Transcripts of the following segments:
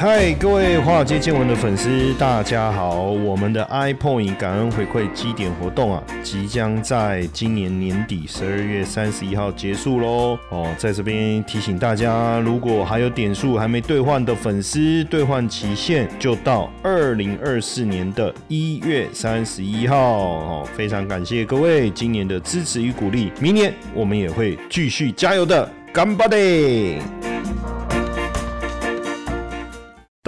嗨，各位华尔街见闻的粉丝，大家好！我们的 iPoint 感恩回馈基点活动啊，即将在今年年底十二月三十一号结束喽。哦，在这边提醒大家，如果还有点数还没兑换的粉丝，兑换期限就到二零二四年的一月三十一号。哦，非常感谢各位今年的支持与鼓励，明年我们也会继续加油的，干巴的！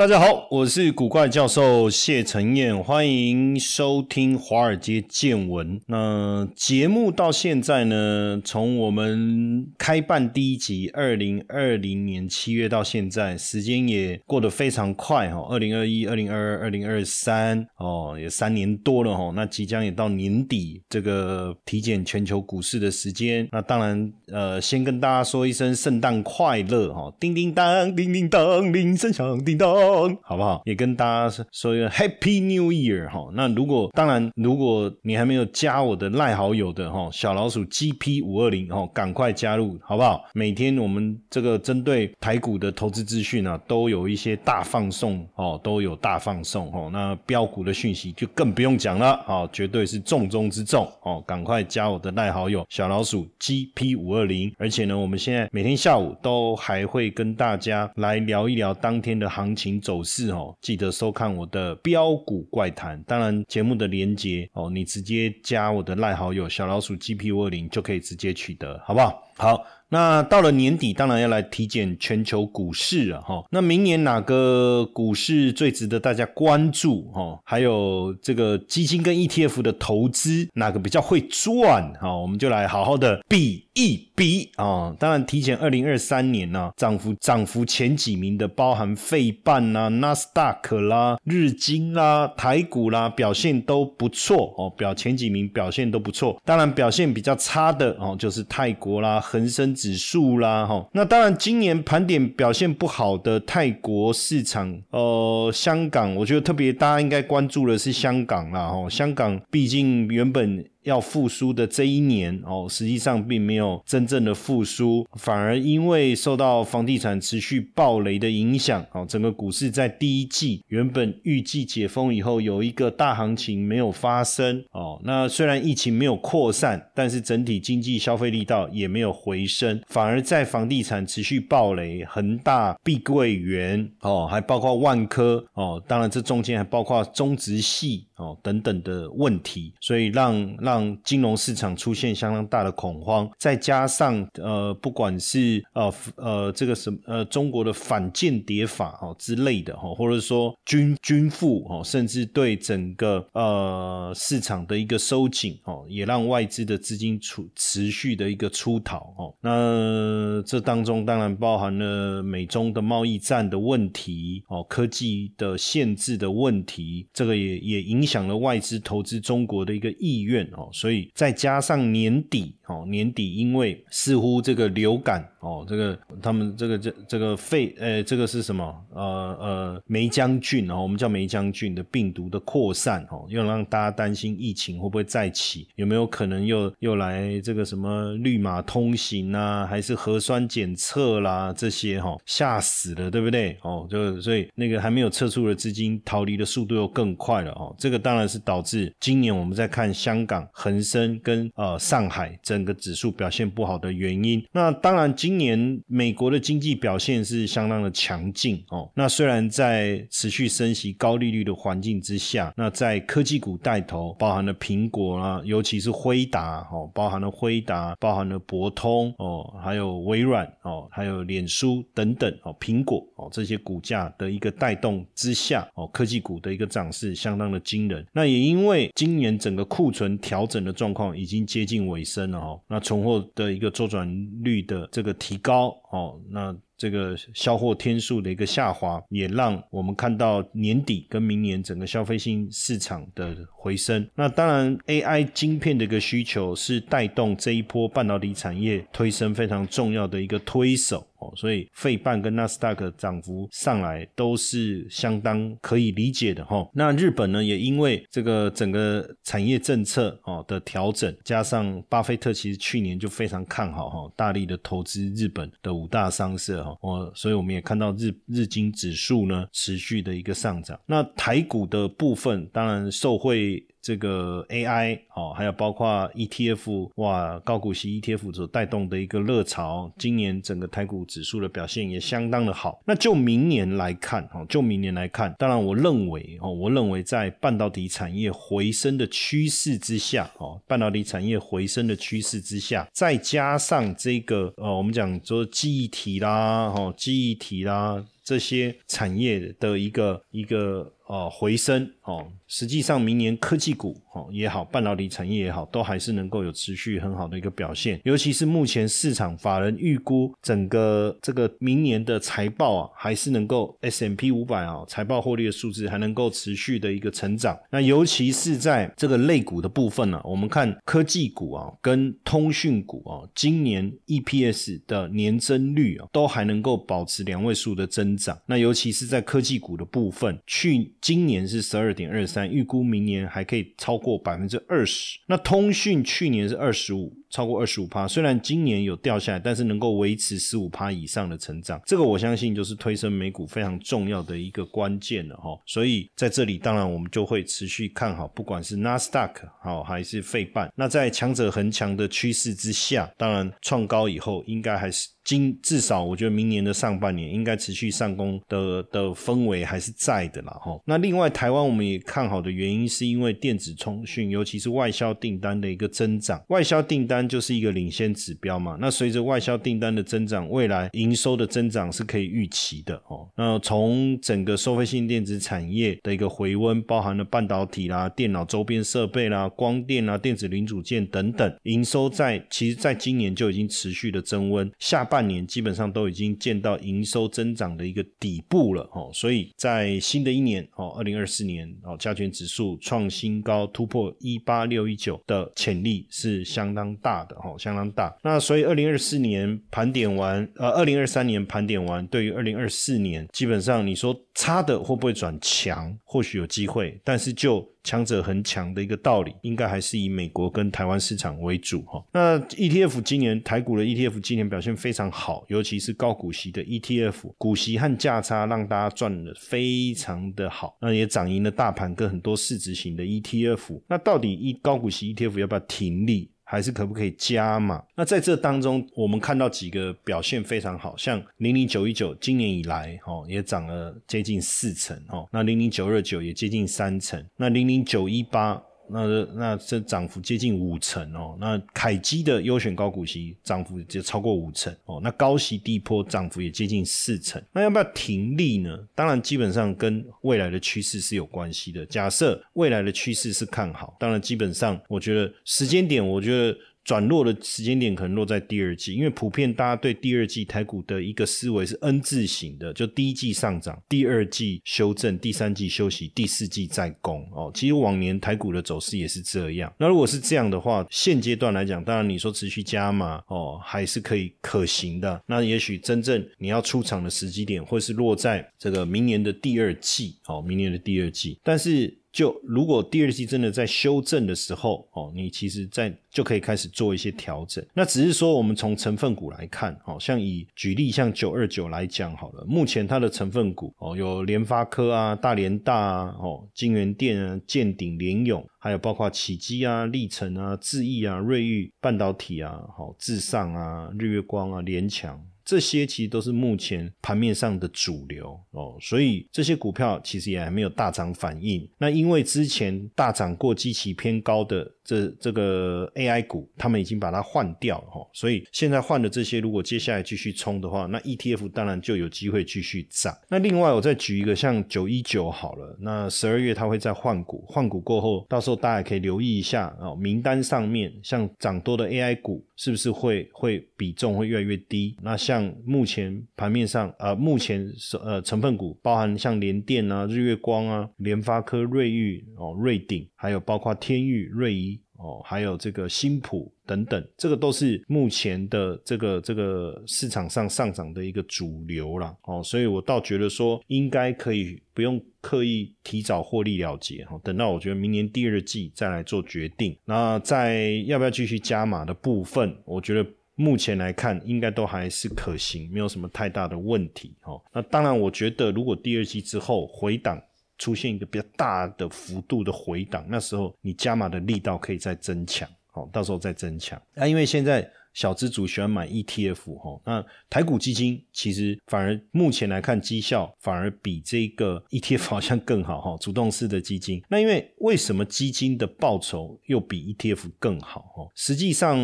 大家好，我是古怪教授谢承彦，欢迎收听华尔街见闻。那节目到现在呢，从我们开办第一集二零二零年七月到现在，时间也过得非常快哈。二零二一、二零二二、二零二三哦，也三年多了哈。那即将也到年底这个体检全球股市的时间。那当然，呃，先跟大家说一声圣诞快乐哈！叮叮当，叮叮当，铃声响叮当。好不好？也跟大家说一个 Happy New Year 哈。那如果当然，如果你还没有加我的赖好友的哈，小老鼠 GP 五二零哈，赶快加入好不好？每天我们这个针对台股的投资资讯啊，都有一些大放送哦，都有大放送哦。那标股的讯息就更不用讲了哦，绝对是重中之重哦。赶快加我的赖好友小老鼠 GP 五二零。而且呢，我们现在每天下午都还会跟大家来聊一聊当天的行情。走势哦，记得收看我的标股怪谈。当然，节目的连接哦，你直接加我的赖好友小老鼠 GP 二零就可以直接取得，好不好？好。那到了年底，当然要来体检全球股市了哈。那明年哪个股市最值得大家关注哈？还有这个基金跟 ETF 的投资，哪个比较会赚哈？我们就来好好的比一比啊。当然，提前二零二三年呢，涨幅涨幅前几名的，包含费半啦、纳斯达克啦、日经啦、台股啦，表现都不错哦。表前几名表现都不错。当然，表现比较差的哦，就是泰国啦、恒生。指数啦，哈，那当然，今年盘点表现不好的泰国市场，呃，香港，我觉得特别大家应该关注的是香港啦，哈，香港毕竟原本。要复苏的这一年哦，实际上并没有真正的复苏，反而因为受到房地产持续暴雷的影响哦，整个股市在第一季原本预计解封以后有一个大行情没有发生哦。那虽然疫情没有扩散，但是整体经济消费力道也没有回升，反而在房地产持续暴雷，恒大、碧桂园哦，还包括万科哦，当然这中间还包括中植系哦等等的问题，所以让让。让金融市场出现相当大的恐慌，再加上呃，不管是呃呃这个什呃中国的反间谍法哦之类的哈，或者说军军富哦，甚至对整个呃市场的一个收紧哦，也让外资的资金出持续的一个出逃哦。那这当中当然包含了美中的贸易战的问题哦，科技的限制的问题，这个也也影响了外资投资中国的一个意愿。哦，所以再加上年底，哦，年底因为似乎这个流感，哦，这个他们这个这这个肺，呃，这个是什么？呃呃，梅将军哦，我们叫梅将军的病毒的扩散，哦，又让大家担心疫情会不会再起，有没有可能又又来这个什么绿码通行啊，还是核酸检测啦这些，哈，吓死了，对不对？哦，就所以那个还没有撤出的资金逃离的速度又更快了，哦，这个当然是导致今年我们在看香港。恒生跟呃上海整个指数表现不好的原因，那当然今今年美国的经济表现是相当的强劲哦。那虽然在持续升息、高利率的环境之下，那在科技股带头，包含了苹果啊，尤其是辉达哦，包含了辉达，包含了博通哦，还有微软哦，还有脸书等等哦，苹果哦这些股价的一个带动之下哦，科技股的一个涨势相当的惊人。那也因为今年整个库存调整的状况已经接近尾声了哦，那存货的一个周转率的这个提高哦，那。这个销货天数的一个下滑，也让我们看到年底跟明年整个消费性市场的回升。那当然，AI 晶片的一个需求是带动这一波半导体产业推升非常重要的一个推手哦。所以费半跟纳斯达克涨幅上来都是相当可以理解的哈。那日本呢，也因为这个整个产业政策哦的调整，加上巴菲特其实去年就非常看好哈，大力的投资日本的五大商社。我，所以我们也看到日日经指数呢持续的一个上涨。那台股的部分，当然受惠。这个 AI 哦，还有包括 ETF 哇，高股息 ETF 所带动的一个热潮，今年整个台股指数的表现也相当的好。那就明年来看哦，就明年来看，当然我认为哦，我认为在半导体产业回升的趋势之下哦，半导体产业回升的趋势之下，再加上这个呃，我们讲说记忆体啦，哦，记忆体啦这些产业的一个一个。哦，回升哦，实际上明年科技股也好，半导体产业也好，都还是能够有持续很好的一个表现。尤其是目前市场法人预估整个这个明年的财报啊，还是能够 S M P 五百啊财报获利的数字还能够持续的一个成长。那尤其是在这个类股的部分呢，我们看科技股啊跟通讯股啊，今年 E P S 的年增率啊都还能够保持两位数的增长。那尤其是在科技股的部分，去今年是十二点二三，预估明年还可以超过百分之二十。那通讯去年是二十五。超过二十五趴，虽然今年有掉下来，但是能够维持十五趴以上的成长，这个我相信就是推升美股非常重要的一个关键了哈。所以在这里，当然我们就会持续看好，不管是纳斯达克好还是费半。那在强者恒强的趋势之下，当然创高以后，应该还是今至少我觉得明年的上半年应该持续上攻的的氛围还是在的啦哈。那另外台湾我们也看好的原因，是因为电子通讯，尤其是外销订单的一个增长，外销订单。就是一个领先指标嘛。那随着外销订单的增长，未来营收的增长是可以预期的哦。那从整个收费性电子产业的一个回温，包含了半导体啦、电脑周边设备啦、光电啦、电子零组件等等，营收在其实在今年就已经持续的增温，下半半年基本上都已经见到营收增长的一个底部了哦。所以在新的一年哦，二零二四年哦，加权指数创新高，突破一八六一九的潜力是相当大。的哈，相当大。那所以二零二四年盘点完，呃，二零二三年盘点完，对于二零二四年，基本上你说差的会不会转强？或许有机会，但是就强者很强的一个道理，应该还是以美国跟台湾市场为主哈。那 ETF 今年台股的 ETF 今年表现非常好，尤其是高股息的 ETF，股息和价差让大家赚的非常的好，那也涨赢了大盘跟很多市值型的 ETF。那到底一高股息 ETF 要不要停利？还是可不可以加嘛？那在这当中，我们看到几个表现非常好，像零零九一九今年以来，哦也涨了接近四成，哦，那零零九二九也接近三成，那零零九一八。那那这涨幅接近五成哦，那凯基的优选高股息涨幅就超过五成哦，那高息低波涨幅也接近四成，那要不要停利呢？当然，基本上跟未来的趋势是有关系的。假设未来的趋势是看好，当然基本上我觉得时间点，我觉得。转弱的时间点可能落在第二季，因为普遍大家对第二季台股的一个思维是 N 字形的，就第一季上涨，第二季修正，第三季休息，第四季再攻哦。其实往年台股的走势也是这样。那如果是这样的话，现阶段来讲，当然你说持续加码哦，还是可以可行的。那也许真正你要出场的时机点，会是落在这个明年的第二季哦，明年的第二季，但是。就如果第二季真的在修正的时候，哦，你其实在就可以开始做一些调整。那只是说，我们从成分股来看，哦，像以举例像九二九来讲好了，目前它的成分股哦，有联发科啊、大连大啊、哦、金源电啊、建鼎、联勇，还有包括启基啊、历程啊、智毅啊、瑞昱半导体啊、好智上啊、日月光啊、联强。这些其实都是目前盘面上的主流哦，所以这些股票其实也还没有大涨反应。那因为之前大涨过基期偏高的。这这个 AI 股，他们已经把它换掉了哈，所以现在换的这些，如果接下来继续冲的话，那 ETF 当然就有机会继续涨。那另外我再举一个，像九一九好了，那十二月它会再换股，换股过后，到时候大家也可以留意一下哦，名单上面像涨多的 AI 股是不是会会比重会越来越低？那像目前盘面上呃，目前呃成分股包含像联电啊、日月光啊、联发科、瑞昱哦、瑞鼎，还有包括天域、瑞仪。哦，还有这个新普等等，这个都是目前的这个这个市场上上涨的一个主流啦。哦，所以我倒觉得说，应该可以不用刻意提早获利了结哈，等到我觉得明年第二季再来做决定。那在要不要继续加码的部分，我觉得。目前来看应该都还是可行，没有什么太大的问题哦。那当然，我觉得如果第二季之后回档出现一个比较大的幅度的回档，那时候你加码的力道可以再增强，哦，到时候再增强。那因为现在。小资主喜欢买 ETF 哈，那台股基金其实反而目前来看绩效反而比这个 ETF 好像更好哈，主动式的基金。那因为为什么基金的报酬又比 ETF 更好哈？实际上，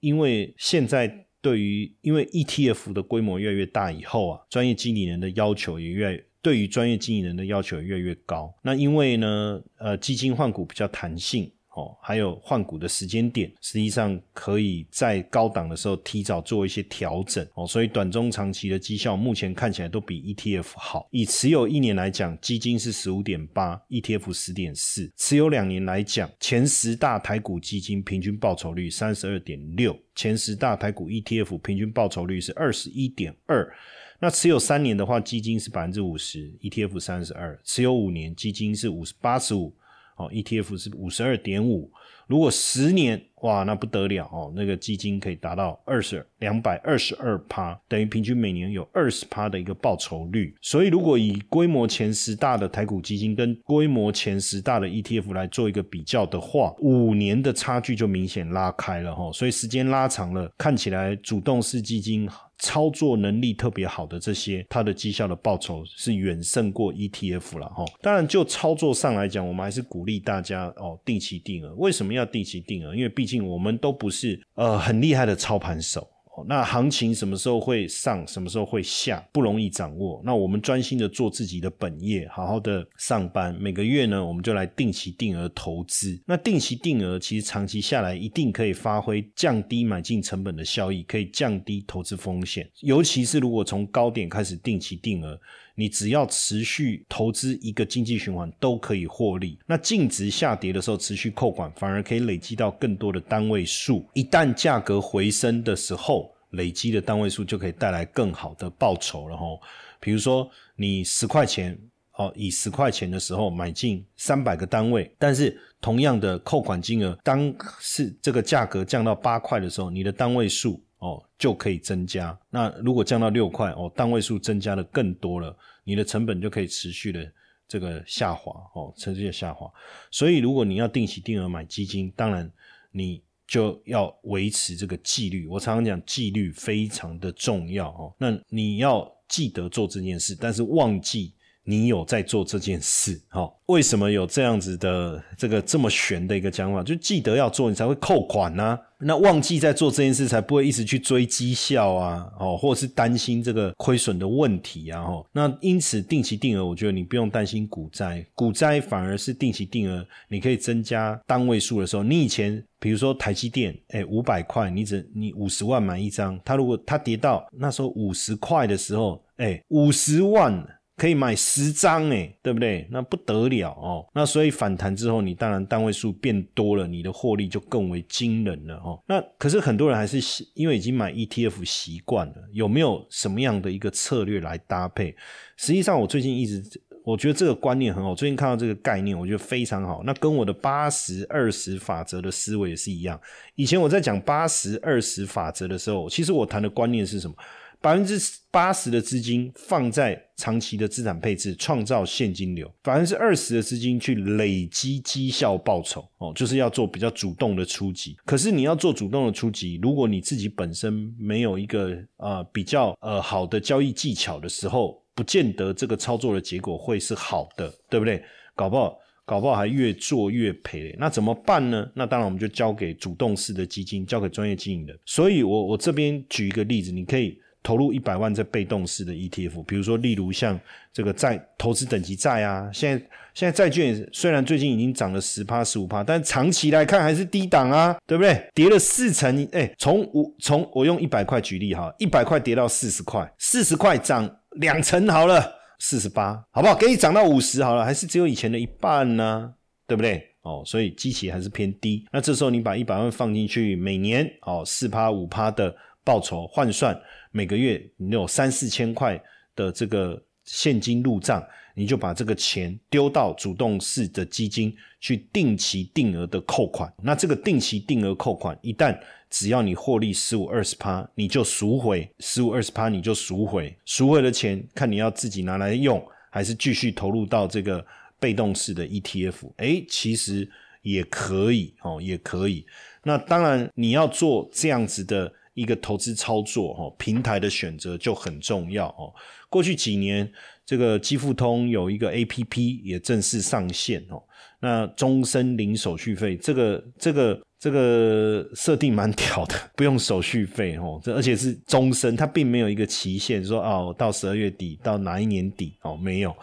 因为现在对于因为 ETF 的规模越来越大以后啊，专业经理人的要求也越对于专业经理人的要求也越来越高。那因为呢，呃，基金换股比较弹性。哦，还有换股的时间点，实际上可以在高档的时候提早做一些调整哦，所以短中长期的绩效目前看起来都比 ETF 好。以持有一年来讲，基金是十五点八，ETF 十点四；持有两年来讲，前十大台股基金平均报酬率三十二点六，前十大台股 ETF 平均报酬率是二十一点二。那持有三年的话，基金是百分之五十，ETF 三十二；持有五年，基金是五十八十五。哦，ETF 是五十二点五，如果十年哇，那不得了哦，那个基金可以达到二十两百二十二趴，等于平均每年有二十趴的一个报酬率。所以，如果以规模前十大的台股基金跟规模前十大的 ETF 来做一个比较的话，五年的差距就明显拉开了哈。所以时间拉长了，看起来主动式基金。操作能力特别好的这些，它的绩效的报酬是远胜过 ETF 了哈。当然，就操作上来讲，我们还是鼓励大家哦，定期定额。为什么要定期定额？因为毕竟我们都不是呃很厉害的操盘手。那行情什么时候会上，什么时候会下，不容易掌握。那我们专心的做自己的本业，好好的上班。每个月呢，我们就来定期定额投资。那定期定额其实长期下来，一定可以发挥降低买进成本的效益，可以降低投资风险。尤其是如果从高点开始定期定额。你只要持续投资一个经济循环都可以获利。那净值下跌的时候持续扣款，反而可以累积到更多的单位数。一旦价格回升的时候，累积的单位数就可以带来更好的报酬了吼。比如说你十块钱哦，以十块钱的时候买进三百个单位，但是同样的扣款金额，当是这个价格降到八块的时候，你的单位数。哦，就可以增加。那如果降到六块，哦，单位数增加的更多了，你的成本就可以持续的这个下滑，哦，持续的下滑。所以，如果你要定期定额买基金，当然你就要维持这个纪律。我常常讲，纪律非常的重要，哦，那你要记得做这件事，但是忘记。你有在做这件事，哈？为什么有这样子的这个这么玄的一个讲法？就记得要做，你才会扣款呢。那忘记在做这件事，才不会一直去追绩效啊，哦，或者是担心这个亏损的问题啊，哈。那因此定期定额，我觉得你不用担心股灾，股灾反而是定期定额，你可以增加单位数的时候。你以前比如说台积电，哎，五百块，你只你五十万买一张，它如果它跌到那时候五十块的时候，哎，五十万。可以买十张诶，对不对？那不得了哦。那所以反弹之后，你当然单位数变多了，你的获利就更为惊人了哦。那可是很多人还是因为已经买 ETF 习惯了，有没有什么样的一个策略来搭配？实际上，我最近一直我觉得这个观念很好。最近看到这个概念，我觉得非常好。那跟我的八十二十法则的思维也是一样。以前我在讲八十二十法则的时候，其实我谈的观念是什么？百分之八十的资金放在长期的资产配置，创造现金流；百分之二十的资金去累积绩效报酬。哦，就是要做比较主动的出击。可是你要做主动的出击，如果你自己本身没有一个呃比较呃好的交易技巧的时候，不见得这个操作的结果会是好的，对不对？搞不好搞不好还越做越赔。那怎么办呢？那当然我们就交给主动式的基金，交给专业经营的。所以我我这边举一个例子，你可以。投入一百万在被动式的 ETF，比如说，例如像这个债投资等级债啊，现在现在债券虽然最近已经涨了十趴十五趴，但长期来看还是低档啊，对不对？跌了四成，哎，从五从我用一百块举例哈，一百块跌到四十块，四十块涨两成好了，四十八，好不好？给你涨到五十好了，还是只有以前的一半呢，对不对？哦，所以基期还是偏低。那这时候你把一百万放进去，每年哦四趴五趴的报酬换算。每个月你有三四千块的这个现金入账，你就把这个钱丢到主动式的基金去定期定额的扣款。那这个定期定额扣款，一旦只要你获利十五二十趴，你就赎回十五二十趴，你就赎回，赎回的钱看你要自己拿来用，还是继续投入到这个被动式的 ETF。哎，其实也可以哦，也可以。那当然你要做这样子的一个投资操作，哦，平台的选择就很重要哦。过去几年，这个基富通有一个 A P P 也正式上线哦。那终身零手续费，这个这个这个设定蛮 屌的，不用手续费哦。这而且是终身，它并没有一个期限，说哦到十二月底到哪一年底哦没有。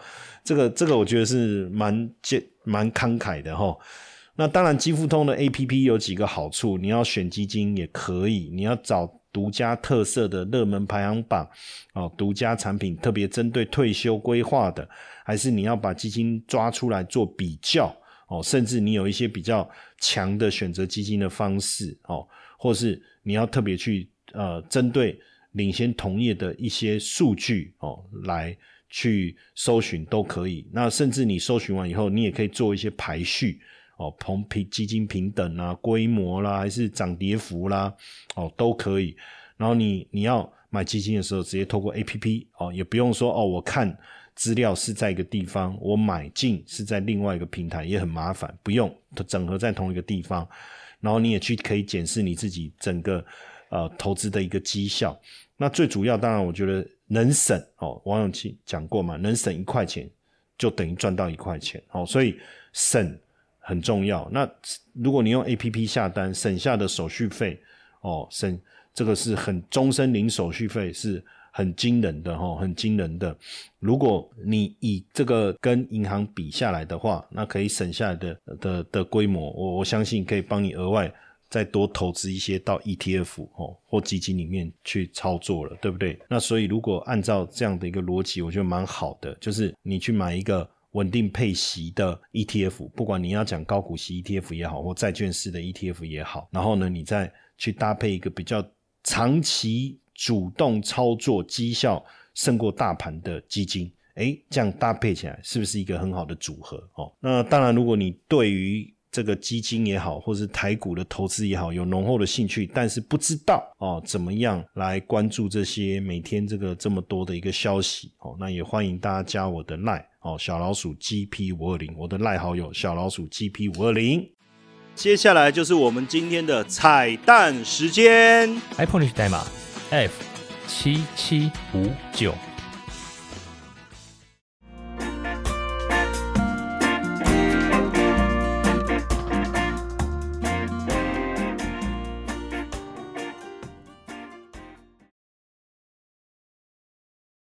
这个这个我觉得是蛮蛮蛮慷慨的哈。那当然，基富通的 A P P 有几个好处，你要选基金也可以，你要找。独家特色的热门排行榜哦，独家产品特别针对退休规划的，还是你要把基金抓出来做比较哦，甚至你有一些比较强的选择基金的方式哦，或是你要特别去呃针对领先同业的一些数据哦来去搜寻都可以。那甚至你搜寻完以后，你也可以做一些排序。哦，同平基金平等啊，规模啦，还是涨跌幅啦，哦，都可以。然后你你要买基金的时候，直接透过 A P P 哦，也不用说哦，我看资料是在一个地方，我买进是在另外一个平台，也很麻烦，不用整合在同一个地方。然后你也去可以检视你自己整个呃投资的一个绩效。那最主要，当然我觉得能省哦，王永庆讲过嘛，能省一块钱就等于赚到一块钱哦，所以省。很重要。那如果你用 A P P 下单，省下的手续费哦，省这个是很终身零手续费，是很惊人的哈，很惊人的。如果你以这个跟银行比下来的话，那可以省下来的的的规模，我我相信可以帮你额外再多投资一些到 E T F 哦或基金里面去操作了，对不对？那所以如果按照这样的一个逻辑，我觉得蛮好的，就是你去买一个。稳定配息的 ETF，不管你要讲高股息 ETF 也好，或债券式的 ETF 也好，然后呢，你再去搭配一个比较长期主动操作、绩效胜过大盘的基金，诶，这样搭配起来是不是一个很好的组合？哦，那当然，如果你对于这个基金也好，或是台股的投资也好，有浓厚的兴趣，但是不知道哦怎么样来关注这些每天这个这么多的一个消息哦，那也欢迎大家加我的赖。哦，小老鼠 GP 五二零，我的赖好友小老鼠 GP 五二零。接下来就是我们今天的彩蛋时间，iPhone 历史代码 F 七七五九。